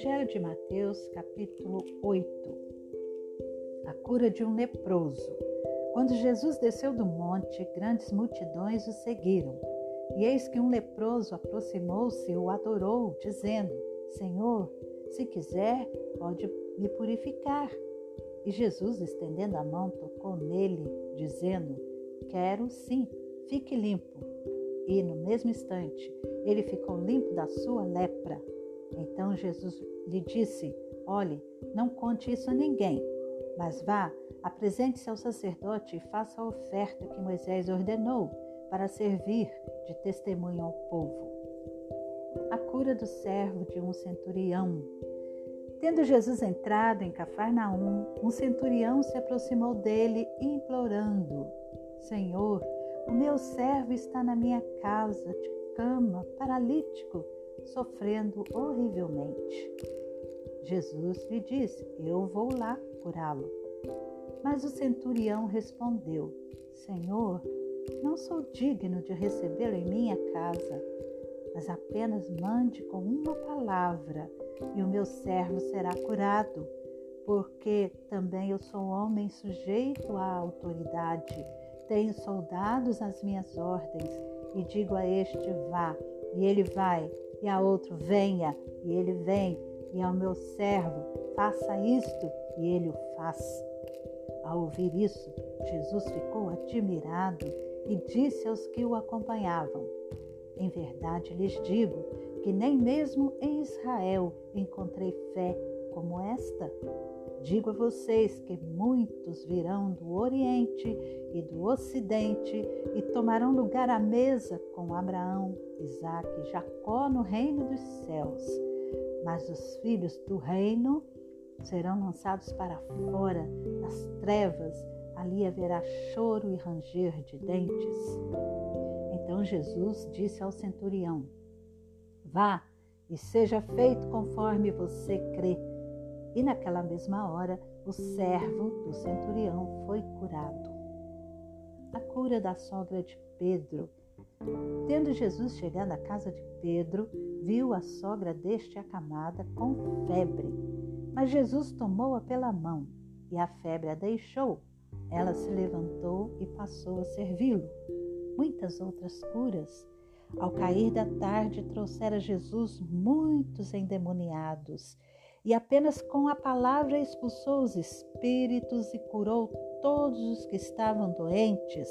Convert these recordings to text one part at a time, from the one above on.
Evangelho de Mateus, capítulo 8. A cura de um leproso. Quando Jesus desceu do monte, grandes multidões o seguiram. E eis que um leproso aproximou-se e o adorou, dizendo: Senhor, se quiser, pode me purificar. E Jesus, estendendo a mão, tocou nele, dizendo: Quero sim, fique limpo. E no mesmo instante, ele ficou limpo da sua lepra. Então Jesus lhe disse: Olhe, não conte isso a ninguém, mas vá, apresente-se ao sacerdote e faça a oferta que Moisés ordenou para servir de testemunho ao povo. A cura do servo de um centurião. Tendo Jesus entrado em Cafarnaum, um centurião se aproximou dele, implorando: Senhor, o meu servo está na minha casa, de cama, paralítico, sofrendo horrivelmente. Jesus lhe disse: Eu vou lá curá-lo. Mas o centurião respondeu: Senhor, não sou digno de recebê-lo em minha casa, mas apenas mande com uma palavra e o meu servo será curado, porque também eu sou homem sujeito à autoridade tenho soldados às minhas ordens, e digo a este: vá, e ele vai, e a outro: venha, e ele vem, e ao meu servo: faça isto, e ele o faz. Ao ouvir isso, Jesus ficou admirado e disse aos que o acompanhavam: Em verdade lhes digo que nem mesmo em Israel encontrei fé como esta. Digo a vocês que muitos virão do Oriente e do Ocidente e tomarão lugar à mesa com Abraão, Isaque e Jacó no reino dos céus. Mas os filhos do reino serão lançados para fora, nas trevas, ali haverá choro e ranger de dentes. Então Jesus disse ao centurião: Vá e seja feito conforme você crê. E naquela mesma hora, o servo do centurião foi curado. A cura da sogra de Pedro. Tendo Jesus chegado à casa de Pedro, viu a sogra deste acamada com febre. Mas Jesus tomou-a pela mão e a febre a deixou. Ela se levantou e passou a servi-lo. Muitas outras curas. Ao cair da tarde, trouxera Jesus muitos endemoniados e apenas com a palavra expulsou os espíritos e curou todos os que estavam doentes,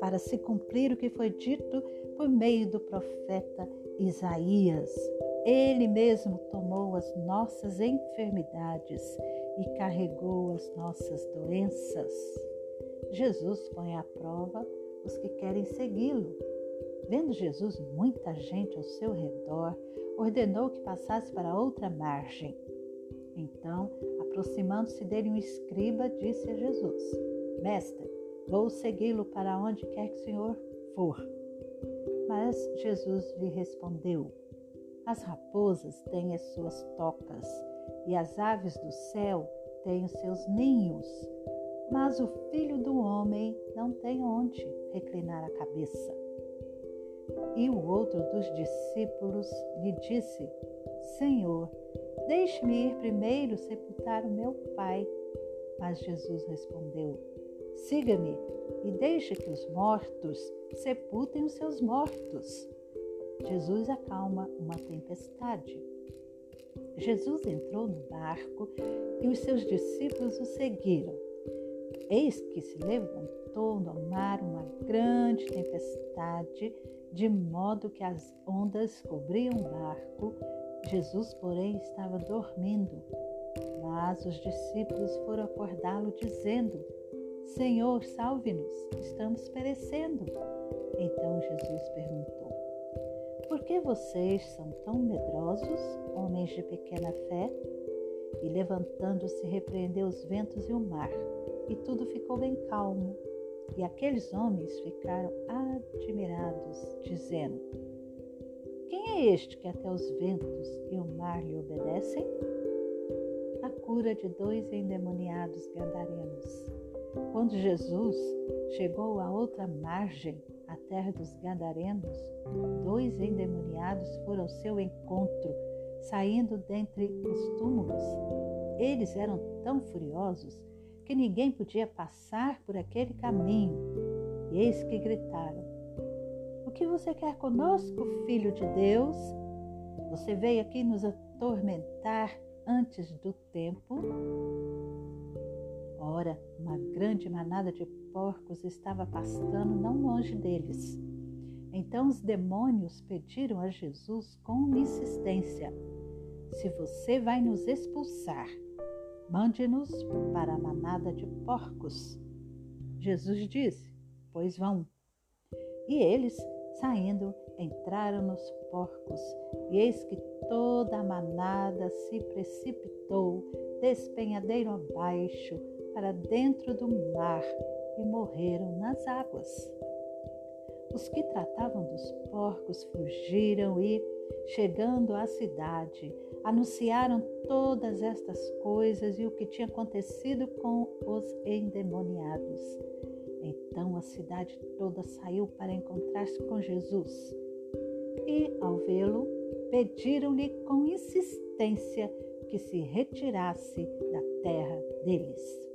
para se cumprir o que foi dito por meio do profeta Isaías. Ele mesmo tomou as nossas enfermidades e carregou as nossas doenças. Jesus põe à prova os que querem segui-lo. Vendo Jesus muita gente ao seu redor, ordenou que passasse para outra margem. Então, aproximando-se dele um escriba, disse a Jesus: Mestre, vou segui-lo para onde quer que o Senhor for. Mas Jesus lhe respondeu: As raposas têm as suas tocas e as aves do céu têm os seus ninhos, mas o filho do homem não tem onde reclinar a cabeça. E o outro dos discípulos lhe disse: Senhor, Deixe-me ir primeiro sepultar o meu pai. Mas Jesus respondeu: Siga-me e deixe que os mortos sepultem os seus mortos. Jesus acalma uma tempestade. Jesus entrou no barco e os seus discípulos o seguiram. Eis que se levantou no mar uma grande tempestade, de modo que as ondas cobriam o barco Jesus, porém, estava dormindo. Mas os discípulos foram acordá-lo, dizendo: Senhor, salve-nos, estamos perecendo. Então Jesus perguntou: Por que vocês são tão medrosos, homens de pequena fé? E levantando-se, repreendeu os ventos e o mar, e tudo ficou bem calmo. E aqueles homens ficaram admirados, dizendo: é este que até os ventos e o mar lhe obedecem? A cura de dois endemoniados gadarenos. Quando Jesus chegou à outra margem, a terra dos gadarenos, dois endemoniados foram ao seu encontro, saindo dentre os túmulos. Eles eram tão furiosos que ninguém podia passar por aquele caminho. E eis que gritaram: que você quer conosco, filho de Deus? Você veio aqui nos atormentar antes do tempo? Ora, uma grande manada de porcos estava pastando não longe deles. Então os demônios pediram a Jesus com insistência: Se você vai nos expulsar, mande-nos para a manada de porcos. Jesus disse: Pois vão. E eles, saindo, entraram nos porcos, e eis que toda a manada se precipitou, despenhadeiro abaixo, para dentro do mar e morreram nas águas. Os que tratavam dos porcos fugiram e, chegando à cidade, anunciaram todas estas coisas e o que tinha acontecido com os endemoniados. Então a cidade toda saiu para encontrar-se com Jesus. E, ao vê-lo, pediram-lhe com insistência que se retirasse da terra deles.